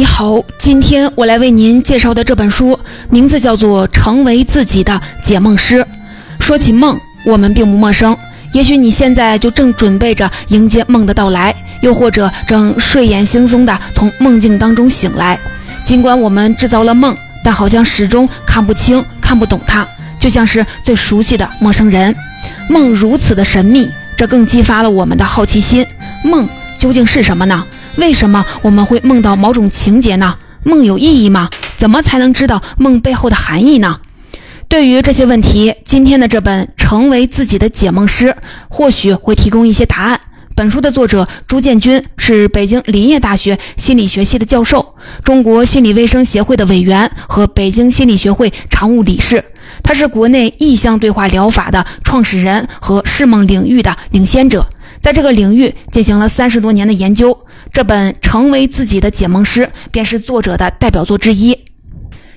你好，今天我来为您介绍的这本书名字叫做《成为自己的解梦师》。说起梦，我们并不陌生。也许你现在就正准备着迎接梦的到来，又或者正睡眼惺忪地从梦境当中醒来。尽管我们制造了梦，但好像始终看不清、看不懂它，就像是最熟悉的陌生人。梦如此的神秘，这更激发了我们的好奇心。梦究竟是什么呢？为什么我们会梦到某种情节呢？梦有意义吗？怎么才能知道梦背后的含义呢？对于这些问题，今天的这本《成为自己的解梦师》或许会提供一些答案。本书的作者朱建军是北京林业大学心理学系的教授，中国心理卫生协会的委员和北京心理学会常务理事。他是国内意象对话疗法的创始人和释梦领域的领先者，在这个领域进行了三十多年的研究。这本《成为自己的解梦师》便是作者的代表作之一。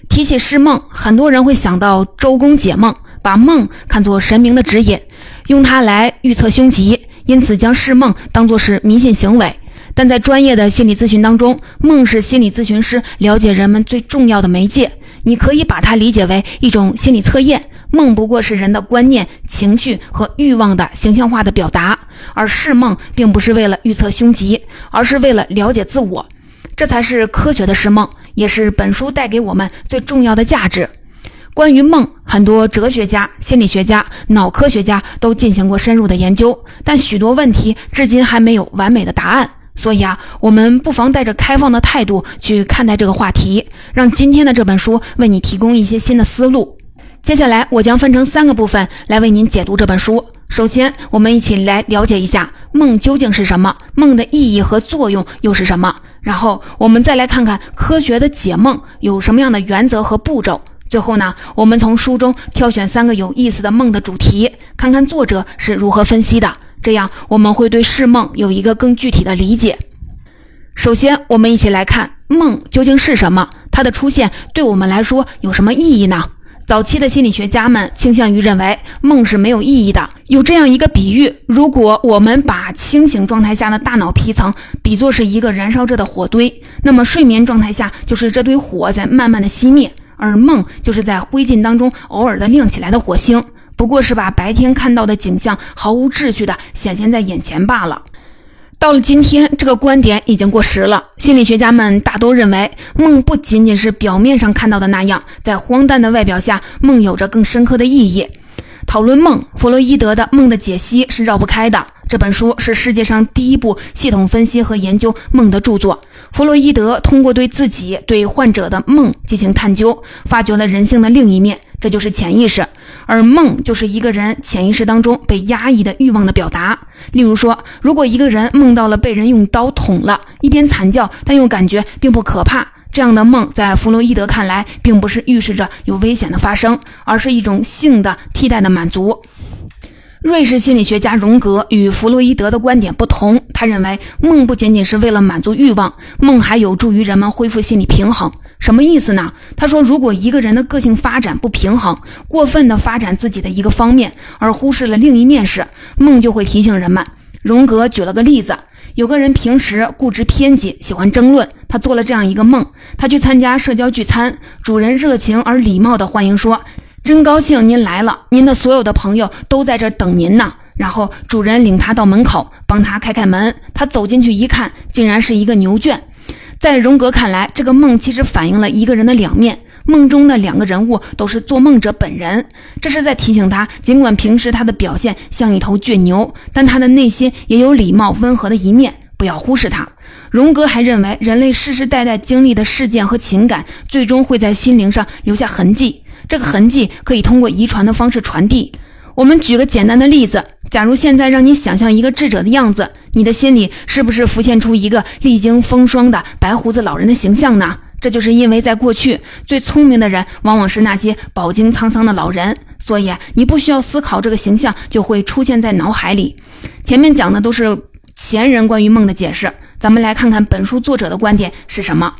提起释梦，很多人会想到周公解梦，把梦看作神明的指引，用它来预测凶吉，因此将释梦当作是迷信行为。但在专业的心理咨询当中，梦是心理咨询师了解人们最重要的媒介。你可以把它理解为一种心理测验。梦不过是人的观念、情绪和欲望的形象化的表达，而释梦并不是为了预测凶吉，而是为了了解自我。这才是科学的释梦，也是本书带给我们最重要的价值。关于梦，很多哲学家、心理学家、脑科学家都进行过深入的研究，但许多问题至今还没有完美的答案。所以啊，我们不妨带着开放的态度去看待这个话题，让今天的这本书为你提供一些新的思路。接下来，我将分成三个部分来为您解读这本书。首先，我们一起来了解一下梦究竟是什么，梦的意义和作用又是什么。然后，我们再来看看科学的解梦有什么样的原则和步骤。最后呢，我们从书中挑选三个有意思的梦的主题，看看作者是如何分析的。这样，我们会对释梦有一个更具体的理解。首先，我们一起来看梦究竟是什么，它的出现对我们来说有什么意义呢？早期的心理学家们倾向于认为梦是没有意义的。有这样一个比喻：如果我们把清醒状态下的大脑皮层比作是一个燃烧着的火堆，那么睡眠状态下就是这堆火在慢慢的熄灭，而梦就是在灰烬当中偶尔的亮起来的火星，不过是把白天看到的景象毫无秩序的显现在眼前罢了。到了今天，这个观点已经过时了。心理学家们大都认为，梦不仅仅是表面上看到的那样，在荒诞的外表下，梦有着更深刻的意义。讨论梦，弗洛伊德的《梦的解析》是绕不开的。这本书是世界上第一部系统分析和研究梦的著作。弗洛伊德通过对自己、对患者的梦进行探究，发掘了人性的另一面，这就是潜意识。而梦就是一个人潜意识当中被压抑的欲望的表达。例如说，如果一个人梦到了被人用刀捅了，一边惨叫，但又感觉并不可怕，这样的梦在弗洛伊德看来，并不是预示着有危险的发生，而是一种性的替代的满足。瑞士心理学家荣格与弗洛伊德的观点不同，他认为梦不仅仅是为了满足欲望，梦还有助于人们恢复心理平衡。什么意思呢？他说，如果一个人的个性发展不平衡，过分的发展自己的一个方面，而忽视了另一面时，梦就会提醒人们。荣格举了个例子，有个人平时固执偏激，喜欢争论。他做了这样一个梦：他去参加社交聚餐，主人热情而礼貌地欢迎说：“真高兴您来了，您的所有的朋友都在这等您呢。”然后主人领他到门口，帮他开开门。他走进去一看，竟然是一个牛圈。在荣格看来，这个梦其实反映了一个人的两面。梦中的两个人物都是做梦者本人，这是在提醒他，尽管平时他的表现像一头倔牛，但他的内心也有礼貌温和的一面，不要忽视他。荣格还认为，人类世世代代经历的事件和情感，最终会在心灵上留下痕迹，这个痕迹可以通过遗传的方式传递。我们举个简单的例子，假如现在让你想象一个智者的样子。你的心里是不是浮现出一个历经风霜的白胡子老人的形象呢？这就是因为在过去，最聪明的人往往是那些饱经沧桑的老人，所以你不需要思考，这个形象就会出现在脑海里。前面讲的都是前人关于梦的解释，咱们来看看本书作者的观点是什么。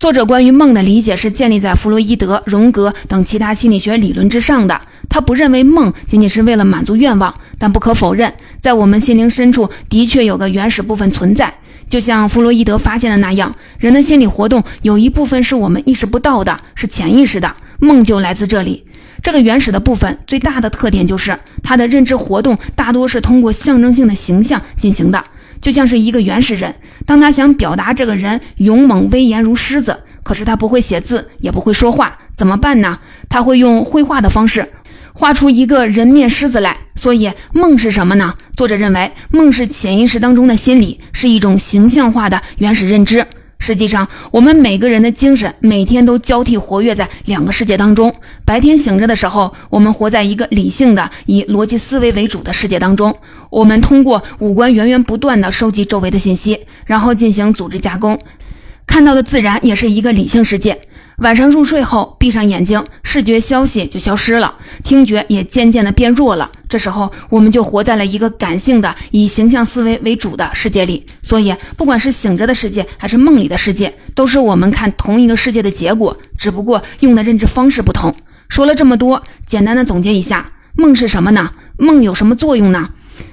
作者关于梦的理解是建立在弗洛伊德、荣格等其他心理学理论之上的。他不认为梦仅仅是为了满足愿望，但不可否认，在我们心灵深处的确有个原始部分存在。就像弗洛伊德发现的那样，人的心理活动有一部分是我们意识不到的，是潜意识的。梦就来自这里。这个原始的部分最大的特点就是它的认知活动大多是通过象征性的形象进行的，就像是一个原始人，当他想表达这个人勇猛威严如狮子，可是他不会写字，也不会说话，怎么办呢？他会用绘画的方式画出一个人面狮子来。所以梦是什么呢？作者认为梦是潜意识当中的心理，是一种形象化的原始认知。实际上，我们每个人的精神每天都交替活跃在两个世界当中。白天醒着的时候，我们活在一个理性的、以逻辑思维为主的世界当中。我们通过五官源源不断地收集周围的信息，然后进行组织加工，看到的自然也是一个理性世界。晚上入睡后，闭上眼睛，视觉消息就消失了，听觉也渐渐的变弱了。这时候，我们就活在了一个感性的、以形象思维为主的世界里。所以，不管是醒着的世界，还是梦里的世界，都是我们看同一个世界的结果，只不过用的认知方式不同。说了这么多，简单的总结一下：梦是什么呢？梦有什么作用呢？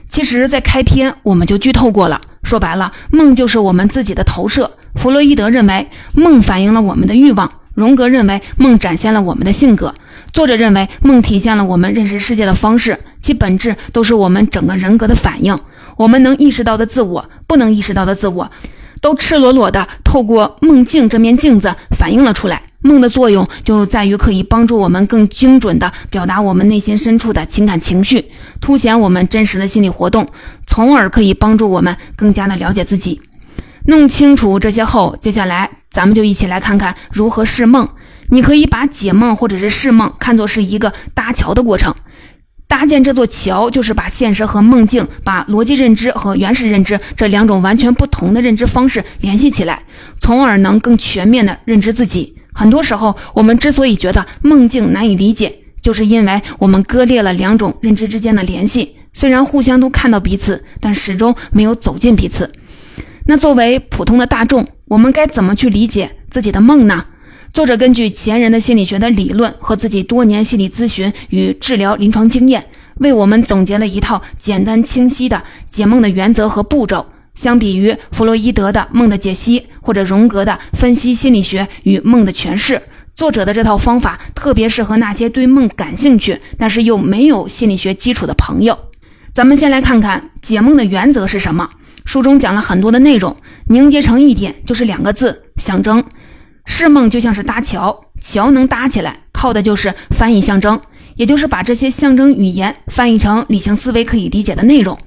其实，在开篇我们就剧透过了。说白了，梦就是我们自己的投射。弗洛伊德认为，梦反映了我们的欲望。荣格认为梦展现了我们的性格，作者认为梦体现了我们认识世界的方式，其本质都是我们整个人格的反应。我们能意识到的自我，不能意识到的自我，都赤裸裸的透过梦境这面镜子反映了出来。梦的作用就在于可以帮助我们更精准地表达我们内心深处的情感情绪，凸显我们真实的心理活动，从而可以帮助我们更加的了解自己。弄清楚这些后，接下来咱们就一起来看看如何释梦。你可以把解梦或者是释梦看作是一个搭桥的过程。搭建这座桥，就是把现实和梦境、把逻辑认知和原始认知这两种完全不同的认知方式联系起来，从而能更全面的认知自己。很多时候，我们之所以觉得梦境难以理解，就是因为我们割裂了两种认知之间的联系。虽然互相都看到彼此，但始终没有走进彼此。那作为普通的大众，我们该怎么去理解自己的梦呢？作者根据前人的心理学的理论和自己多年心理咨询与治疗临床经验，为我们总结了一套简单清晰的解梦的原则和步骤。相比于弗洛伊德的梦的解析，或者荣格的分析心理学与梦的诠释，作者的这套方法特别适合那些对梦感兴趣，但是又没有心理学基础的朋友。咱们先来看看解梦的原则是什么。书中讲了很多的内容，凝结成一点就是两个字：象征。释梦就像是搭桥，桥能搭起来，靠的就是翻译象征，也就是把这些象征语言翻译成理性思维可以理解的内容。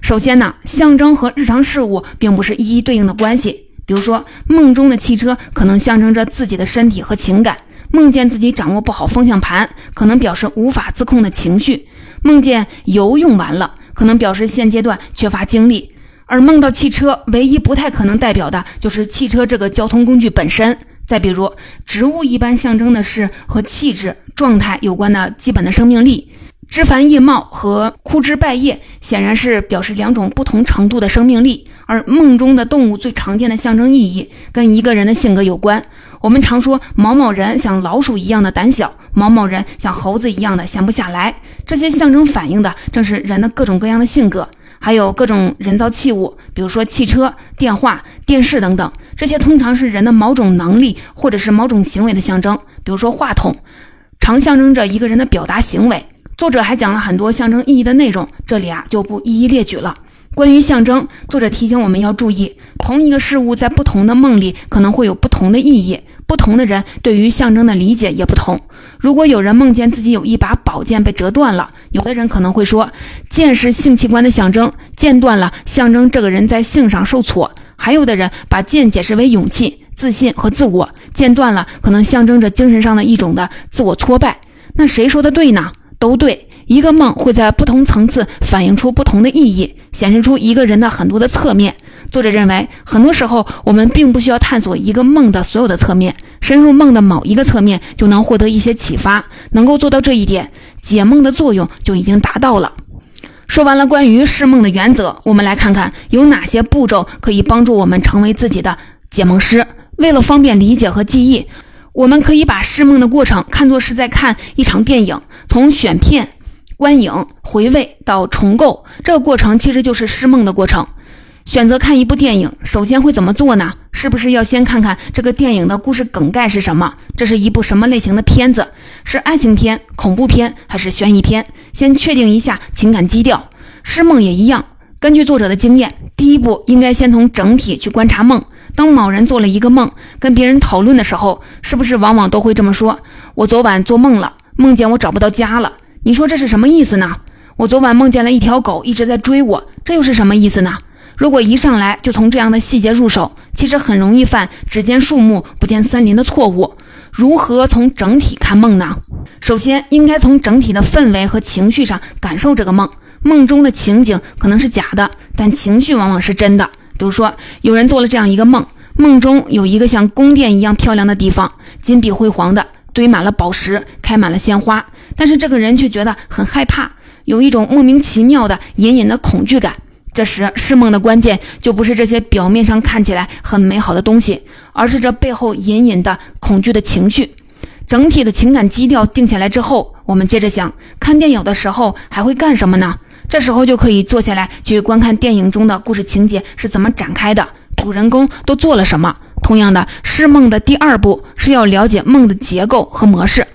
首先呢，象征和日常事物并不是一一对应的关系。比如说，梦中的汽车可能象征着自己的身体和情感；梦见自己掌握不好方向盘，可能表示无法自控的情绪；梦见油用完了，可能表示现阶段缺乏精力。而梦到汽车，唯一不太可能代表的就是汽车这个交通工具本身。再比如，植物一般象征的是和气质、状态有关的基本的生命力。枝繁叶茂和枯枝败叶显然是表示两种不同程度的生命力。而梦中的动物最常见的象征意义跟一个人的性格有关。我们常说某某人像老鼠一样的胆小，某某人像猴子一样的闲不下来。这些象征反映的正是人的各种各样的性格。还有各种人造器物，比如说汽车、电话、电视等等，这些通常是人的某种能力或者是某种行为的象征。比如说话筒，常象征着一个人的表达行为。作者还讲了很多象征意义的内容，这里啊就不一一列举了。关于象征，作者提醒我们要注意，同一个事物在不同的梦里可能会有不同的意义，不同的人对于象征的理解也不同。如果有人梦见自己有一把宝剑被折断了，有的人可能会说，剑是性器官的象征，剑断了象征这个人在性上受挫；还有的人把剑解释为勇气、自信和自我，剑断了可能象征着精神上的一种的自我挫败。那谁说的对呢？都对。一个梦会在不同层次反映出不同的意义，显示出一个人的很多的侧面。作者认为，很多时候我们并不需要探索一个梦的所有的侧面。深入梦的某一个侧面，就能获得一些启发。能够做到这一点，解梦的作用就已经达到了。说完了关于释梦的原则，我们来看看有哪些步骤可以帮助我们成为自己的解梦师。为了方便理解和记忆，我们可以把释梦的过程看作是在看一场电影，从选片、观影、回味到重构，这个过程其实就是释梦的过程。选择看一部电影，首先会怎么做呢？是不是要先看看这个电影的故事梗概是什么？这是一部什么类型的片子？是爱情片、恐怖片还是悬疑片？先确定一下情感基调。诗梦也一样，根据作者的经验，第一步应该先从整体去观察梦。当某人做了一个梦，跟别人讨论的时候，是不是往往都会这么说：“我昨晚做梦了，梦见我找不到家了。”你说这是什么意思呢？我昨晚梦见了一条狗一直在追我，这又是什么意思呢？如果一上来就从这样的细节入手，其实很容易犯只见树木不见森林的错误。如何从整体看梦呢？首先，应该从整体的氛围和情绪上感受这个梦。梦中的情景可能是假的，但情绪往往是真的。比如说，有人做了这样一个梦：梦中有一个像宫殿一样漂亮的地方，金碧辉煌的，堆满了宝石，开满了鲜花。但是这个人却觉得很害怕，有一种莫名其妙的隐隐的恐惧感。这时，释梦的关键就不是这些表面上看起来很美好的东西，而是这背后隐隐的恐惧的情绪。整体的情感基调定下来之后，我们接着想，看电影的时候还会干什么呢？这时候就可以坐下来去观看电影中的故事情节是怎么展开的，主人公都做了什么。同样的，释梦的第二步是要了解梦的结构和模式。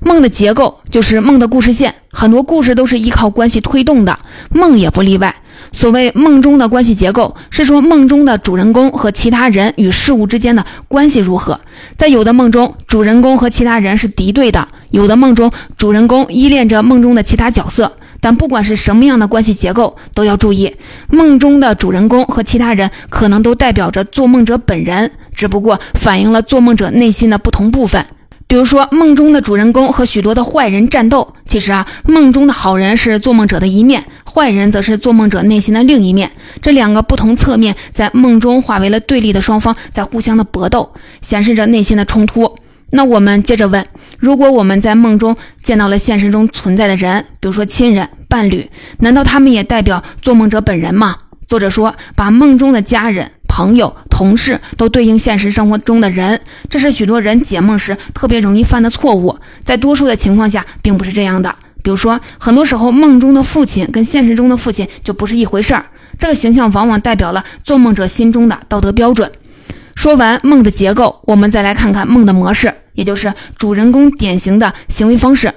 梦的结构就是梦的故事线，很多故事都是依靠关系推动的，梦也不例外。所谓梦中的关系结构，是说梦中的主人公和其他人与事物之间的关系如何。在有的梦中，主人公和其他人是敌对的；有的梦中，主人公依恋着梦中的其他角色。但不管是什么样的关系结构，都要注意，梦中的主人公和其他人可能都代表着做梦者本人，只不过反映了做梦者内心的不同部分。比如说，梦中的主人公和许多的坏人战斗，其实啊，梦中的好人是做梦者的一面，坏人则是做梦者内心的另一面。这两个不同侧面在梦中化为了对立的双方，在互相的搏斗，显示着内心的冲突。那我们接着问：如果我们在梦中见到了现实中存在的人，比如说亲人、伴侣，难道他们也代表做梦者本人吗？作者说，把梦中的家人。朋友、同事都对应现实生活中的人，这是许多人解梦时特别容易犯的错误。在多数的情况下，并不是这样的。比如说，很多时候梦中的父亲跟现实中的父亲就不是一回事儿。这个形象往往代表了做梦者心中的道德标准。说完梦的结构，我们再来看看梦的模式，也就是主人公典型的行为方式。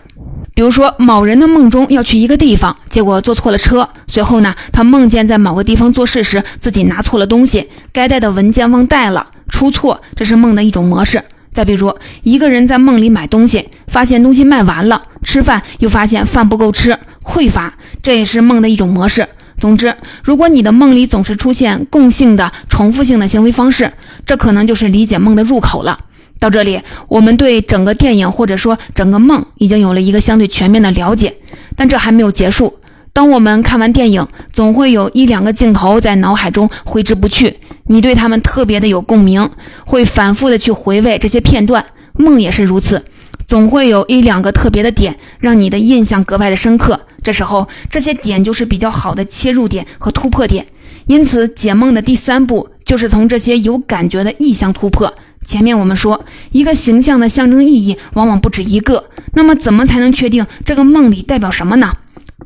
比如说，某人的梦中要去一个地方，结果坐错了车。随后呢，他梦见在某个地方做事时，自己拿错了东西，该带的文件忘带了，出错，这是梦的一种模式。再比如，一个人在梦里买东西，发现东西卖完了，吃饭又发现饭不够吃，匮乏，这也是梦的一种模式。总之，如果你的梦里总是出现共性的、重复性的行为方式，这可能就是理解梦的入口了。到这里，我们对整个电影或者说整个梦已经有了一个相对全面的了解，但这还没有结束。当我们看完电影，总会有一两个镜头在脑海中挥之不去，你对他们特别的有共鸣，会反复的去回味这些片段。梦也是如此，总会有一两个特别的点让你的印象格外的深刻。这时候，这些点就是比较好的切入点和突破点。因此，解梦的第三步就是从这些有感觉的意象突破。前面我们说，一个形象的象征意义往往不止一个。那么，怎么才能确定这个梦里代表什么呢？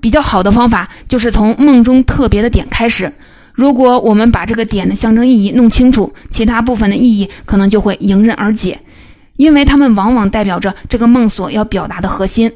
比较好的方法就是从梦中特别的点开始。如果我们把这个点的象征意义弄清楚，其他部分的意义可能就会迎刃而解，因为它们往往代表着这个梦所要表达的核心。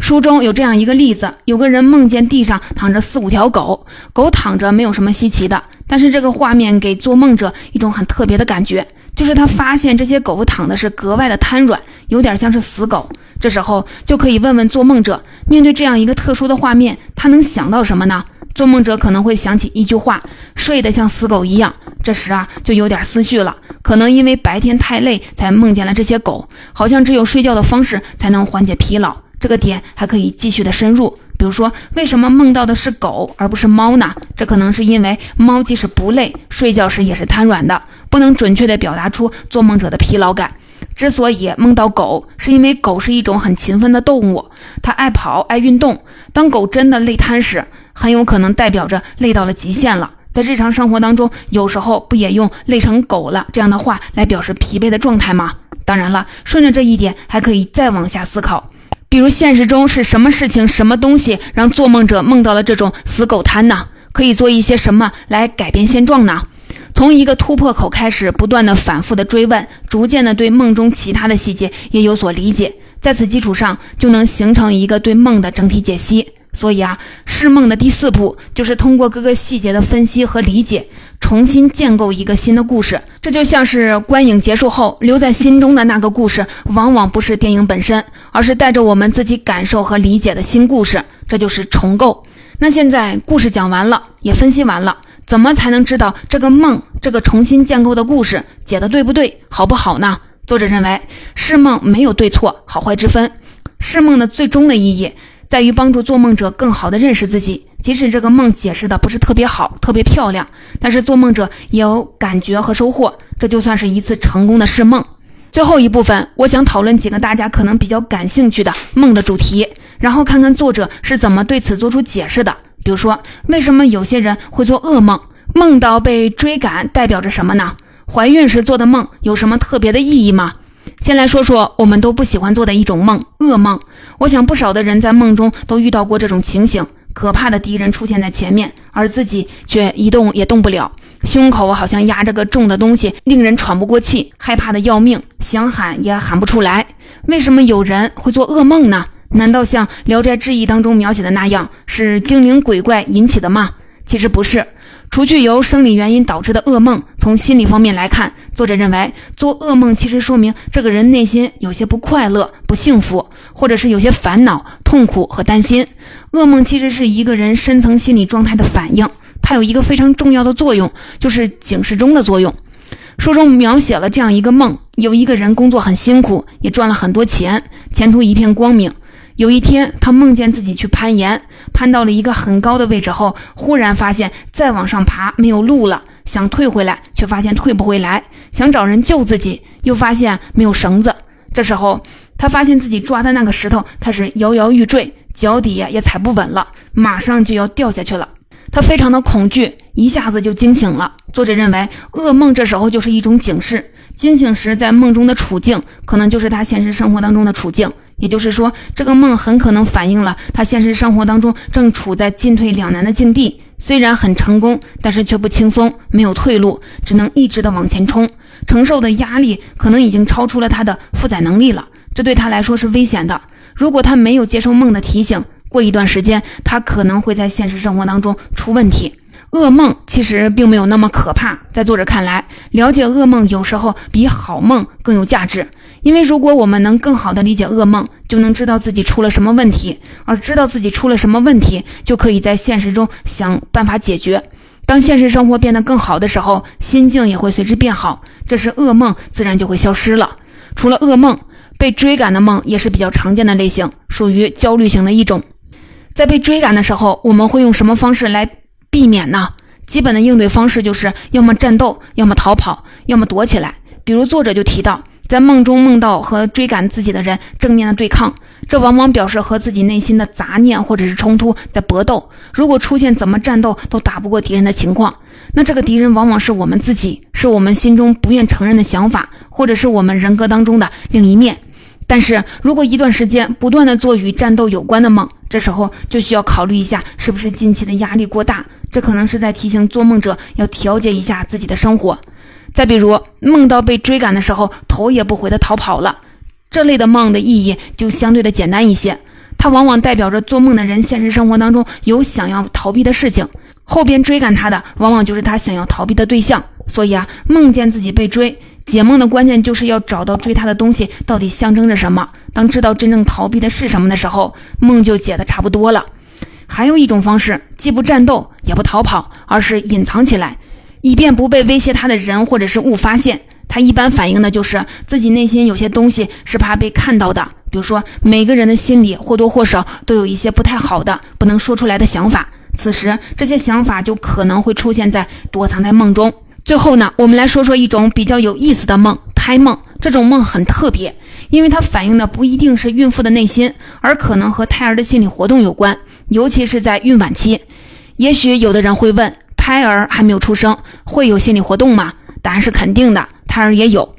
书中有这样一个例子：有个人梦见地上躺着四五条狗，狗躺着没有什么稀奇的，但是这个画面给做梦者一种很特别的感觉。就是他发现这些狗躺的是格外的瘫软，有点像是死狗。这时候就可以问问做梦者，面对这样一个特殊的画面，他能想到什么呢？做梦者可能会想起一句话：“睡得像死狗一样。”这时啊，就有点思绪了。可能因为白天太累，才梦见了这些狗，好像只有睡觉的方式才能缓解疲劳。这个点还可以继续的深入，比如说，为什么梦到的是狗而不是猫呢？这可能是因为猫即使不累，睡觉时也是瘫软的。不能准确地表达出做梦者的疲劳感。之所以梦到狗，是因为狗是一种很勤奋的动物，它爱跑爱运动。当狗真的累瘫时，很有可能代表着累到了极限了。在日常生活当中，有时候不也用“累成狗了”这样的话来表示疲惫的状态吗？当然了，顺着这一点，还可以再往下思考，比如现实中是什么事情、什么东西让做梦者梦到了这种死狗瘫呢？可以做一些什么来改变现状呢？从一个突破口开始，不断的反复的追问，逐渐的对梦中其他的细节也有所理解，在此基础上就能形成一个对梦的整体解析。所以啊，释梦的第四步就是通过各个细节的分析和理解，重新建构一个新的故事。这就像是观影结束后留在心中的那个故事，往往不是电影本身，而是带着我们自己感受和理解的新故事。这就是重构。那现在故事讲完了，也分析完了。怎么才能知道这个梦，这个重新建构的故事解的对不对，好不好呢？作者认为，释梦没有对错、好坏之分。释梦的最终的意义在于帮助做梦者更好的认识自己。即使这个梦解释的不是特别好、特别漂亮，但是做梦者也有感觉和收获，这就算是一次成功的释梦。最后一部分，我想讨论几个大家可能比较感兴趣的梦的主题，然后看看作者是怎么对此做出解释的。比如说，为什么有些人会做噩梦？梦到被追赶代表着什么呢？怀孕时做的梦有什么特别的意义吗？先来说说我们都不喜欢做的一种梦——噩梦。我想不少的人在梦中都遇到过这种情形：可怕的敌人出现在前面，而自己却一动也动不了，胸口好像压着个重的东西，令人喘不过气，害怕的要命，想喊也喊不出来。为什么有人会做噩梦呢？难道像《聊斋志异》当中描写的那样，是精灵鬼怪引起的吗？其实不是。除去由生理原因导致的噩梦，从心理方面来看，作者认为做噩梦其实说明这个人内心有些不快乐、不幸福，或者是有些烦恼、痛苦和担心。噩梦其实是一个人深层心理状态的反应，它有一个非常重要的作用，就是警示钟的作用。书中描写了这样一个梦：有一个人工作很辛苦，也赚了很多钱，前途一片光明。有一天，他梦见自己去攀岩，攀到了一个很高的位置后，忽然发现再往上爬没有路了，想退回来，却发现退不回来；想找人救自己，又发现没有绳子。这时候，他发现自己抓的那个石头开始摇摇欲坠，脚底也踩不稳了，马上就要掉下去了。他非常的恐惧，一下子就惊醒了。作者认为，噩梦这时候就是一种警示，惊醒时在梦中的处境，可能就是他现实生活当中的处境。也就是说，这个梦很可能反映了他现实生活当中正处在进退两难的境地。虽然很成功，但是却不轻松，没有退路，只能一直的往前冲。承受的压力可能已经超出了他的负载能力了，这对他来说是危险的。如果他没有接受梦的提醒，过一段时间，他可能会在现实生活当中出问题。噩梦其实并没有那么可怕，在作者看来，了解噩梦有时候比好梦更有价值。因为如果我们能更好地理解噩梦，就能知道自己出了什么问题，而知道自己出了什么问题，就可以在现实中想办法解决。当现实生活变得更好的时候，心境也会随之变好，这时噩梦自然就会消失了。除了噩梦，被追赶的梦也是比较常见的类型，属于焦虑型的一种。在被追赶的时候，我们会用什么方式来避免呢？基本的应对方式就是要么战斗，要么逃跑，要么躲起来。比如作者就提到。在梦中梦到和追赶自己的人正面的对抗，这往往表示和自己内心的杂念或者是冲突在搏斗。如果出现怎么战斗都打不过敌人的情况，那这个敌人往往是我们自己，是我们心中不愿承认的想法，或者是我们人格当中的另一面。但是如果一段时间不断的做与战斗有关的梦，这时候就需要考虑一下是不是近期的压力过大，这可能是在提醒做梦者要调节一下自己的生活。再比如，梦到被追赶的时候，头也不回的逃跑了，这类的梦的意义就相对的简单一些。它往往代表着做梦的人现实生活当中有想要逃避的事情，后边追赶他的往往就是他想要逃避的对象。所以啊，梦见自己被追，解梦的关键就是要找到追他的东西到底象征着什么。当知道真正逃避的是什么的时候，梦就解的差不多了。还有一种方式，既不战斗也不逃跑，而是隐藏起来。以便不被威胁他的人或者是物发现，他一般反映的就是自己内心有些东西是怕被看到的。比如说，每个人的心里或多或少都有一些不太好的、不能说出来的想法，此时这些想法就可能会出现在躲藏在梦中。最后呢，我们来说说一种比较有意思的梦——胎梦。这种梦很特别，因为它反映的不一定是孕妇的内心，而可能和胎儿的心理活动有关，尤其是在孕晚期。也许有的人会问。胎儿还没有出生，会有心理活动吗？答案是肯定的，胎儿也有。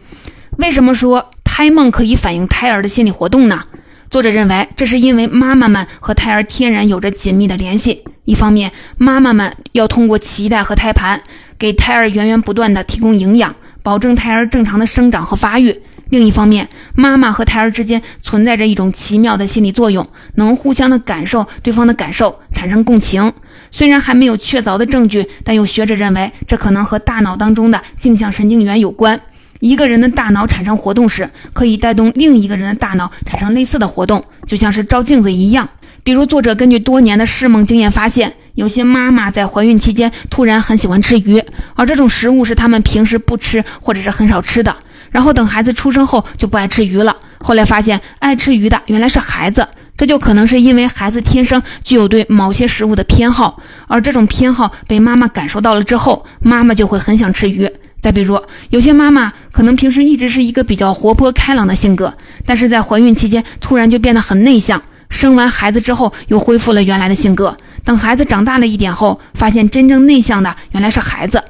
为什么说胎梦可以反映胎儿的心理活动呢？作者认为，这是因为妈妈们和胎儿天然有着紧密的联系，一方面，妈妈们要通过脐带和胎盘给胎儿源源不断的提供营养，保证胎儿正常的生长和发育；另一方面，妈妈和胎儿之间存在着一种奇妙的心理作用，能互相的感受对方的感受，产生共情。虽然还没有确凿的证据，但有学者认为这可能和大脑当中的镜像神经元有关。一个人的大脑产生活动时，可以带动另一个人的大脑产生类似的活动，就像是照镜子一样。比如，作者根据多年的试梦经验发现，有些妈妈在怀孕期间突然很喜欢吃鱼，而这种食物是他们平时不吃或者是很少吃的。然后等孩子出生后就不爱吃鱼了。后来发现，爱吃鱼的原来是孩子，这就可能是因为孩子天生具有对某些食物的偏好，而这种偏好被妈妈感受到了之后，妈妈就会很想吃鱼。再比如，有些妈妈可能平时一直是一个比较活泼开朗的性格，但是在怀孕期间突然就变得很内向，生完孩子之后又恢复了原来的性格。等孩子长大了一点后，发现真正内向的原来是孩子。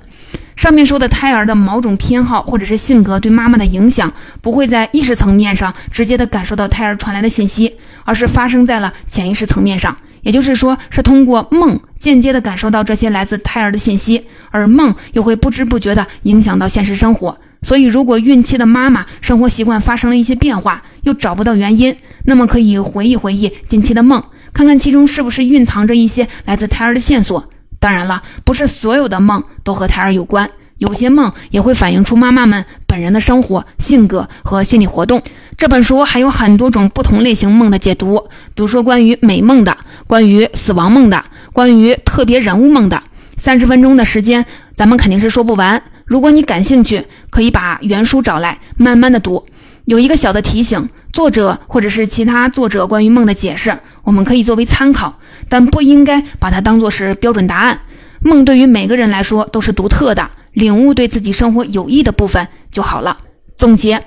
上面说的胎儿的某种偏好或者是性格对妈妈的影响，不会在意识层面上直接的感受到胎儿传来的信息，而是发生在了潜意识层面上。也就是说，是通过梦间接的感受到这些来自胎儿的信息，而梦又会不知不觉的影响到现实生活。所以，如果孕期的妈妈生活习惯发生了一些变化，又找不到原因，那么可以回忆回忆近期的梦，看看其中是不是蕴藏着一些来自胎儿的线索。当然了，不是所有的梦都和胎儿有关，有些梦也会反映出妈妈们本人的生活、性格和心理活动。这本书还有很多种不同类型梦的解读，比如说关于美梦的。关于死亡梦的，关于特别人物梦的，三十分钟的时间，咱们肯定是说不完。如果你感兴趣，可以把原书找来，慢慢的读。有一个小的提醒：作者或者是其他作者关于梦的解释，我们可以作为参考，但不应该把它当做是标准答案。梦对于每个人来说都是独特的，领悟对自己生活有益的部分就好了。总结：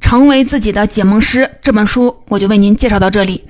成为自己的解梦师这本书，我就为您介绍到这里。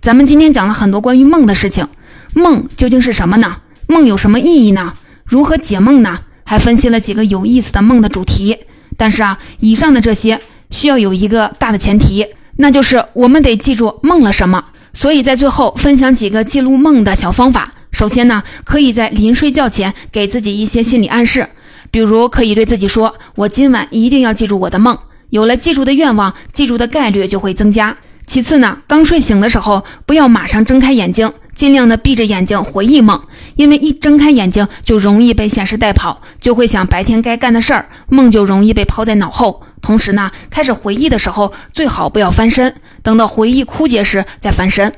咱们今天讲了很多关于梦的事情，梦究竟是什么呢？梦有什么意义呢？如何解梦呢？还分析了几个有意思的梦的主题。但是啊，以上的这些需要有一个大的前提，那就是我们得记住梦了什么。所以在最后分享几个记录梦的小方法。首先呢，可以在临睡觉前给自己一些心理暗示，比如可以对自己说：“我今晚一定要记住我的梦。”有了记住的愿望，记住的概率就会增加。其次呢，刚睡醒的时候不要马上睁开眼睛，尽量的闭着眼睛回忆梦，因为一睁开眼睛就容易被现实带跑，就会想白天该干的事儿，梦就容易被抛在脑后。同时呢，开始回忆的时候最好不要翻身，等到回忆枯竭时再翻身，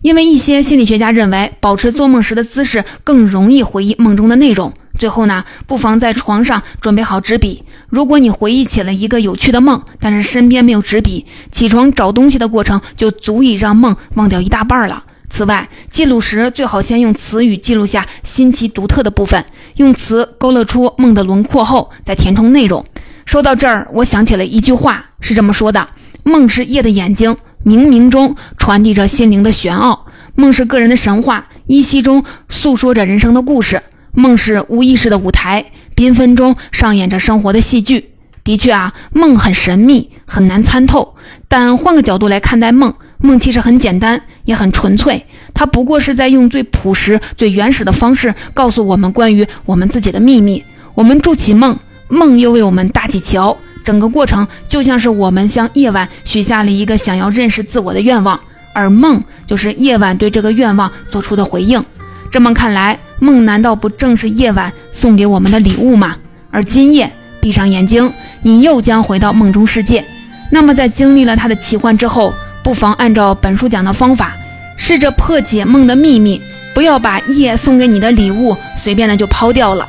因为一些心理学家认为，保持做梦时的姿势更容易回忆梦中的内容。最后呢，不妨在床上准备好纸笔。如果你回忆起了一个有趣的梦，但是身边没有纸笔，起床找东西的过程就足以让梦忘掉一大半了。此外，记录时最好先用词语记录下新奇独特的部分，用词勾勒出梦的轮廓后再填充内容。说到这儿，我想起了一句话，是这么说的：“梦是夜的眼睛，冥冥中传递着心灵的玄奥；梦是个人的神话，依稀中诉说着人生的故事。”梦是无意识的舞台，缤纷中上演着生活的戏剧。的确啊，梦很神秘，很难参透。但换个角度来看待梦，梦其实很简单，也很纯粹。它不过是在用最朴实、最原始的方式，告诉我们关于我们自己的秘密。我们筑起梦，梦又为我们搭起桥。整个过程就像是我们向夜晚许下了一个想要认识自我的愿望，而梦就是夜晚对这个愿望做出的回应。这么看来，梦难道不正是夜晚送给我们的礼物吗？而今夜，闭上眼睛，你又将回到梦中世界。那么，在经历了它的奇幻之后，不妨按照本书讲的方法，试着破解梦的秘密，不要把夜送给你的礼物随便的就抛掉了。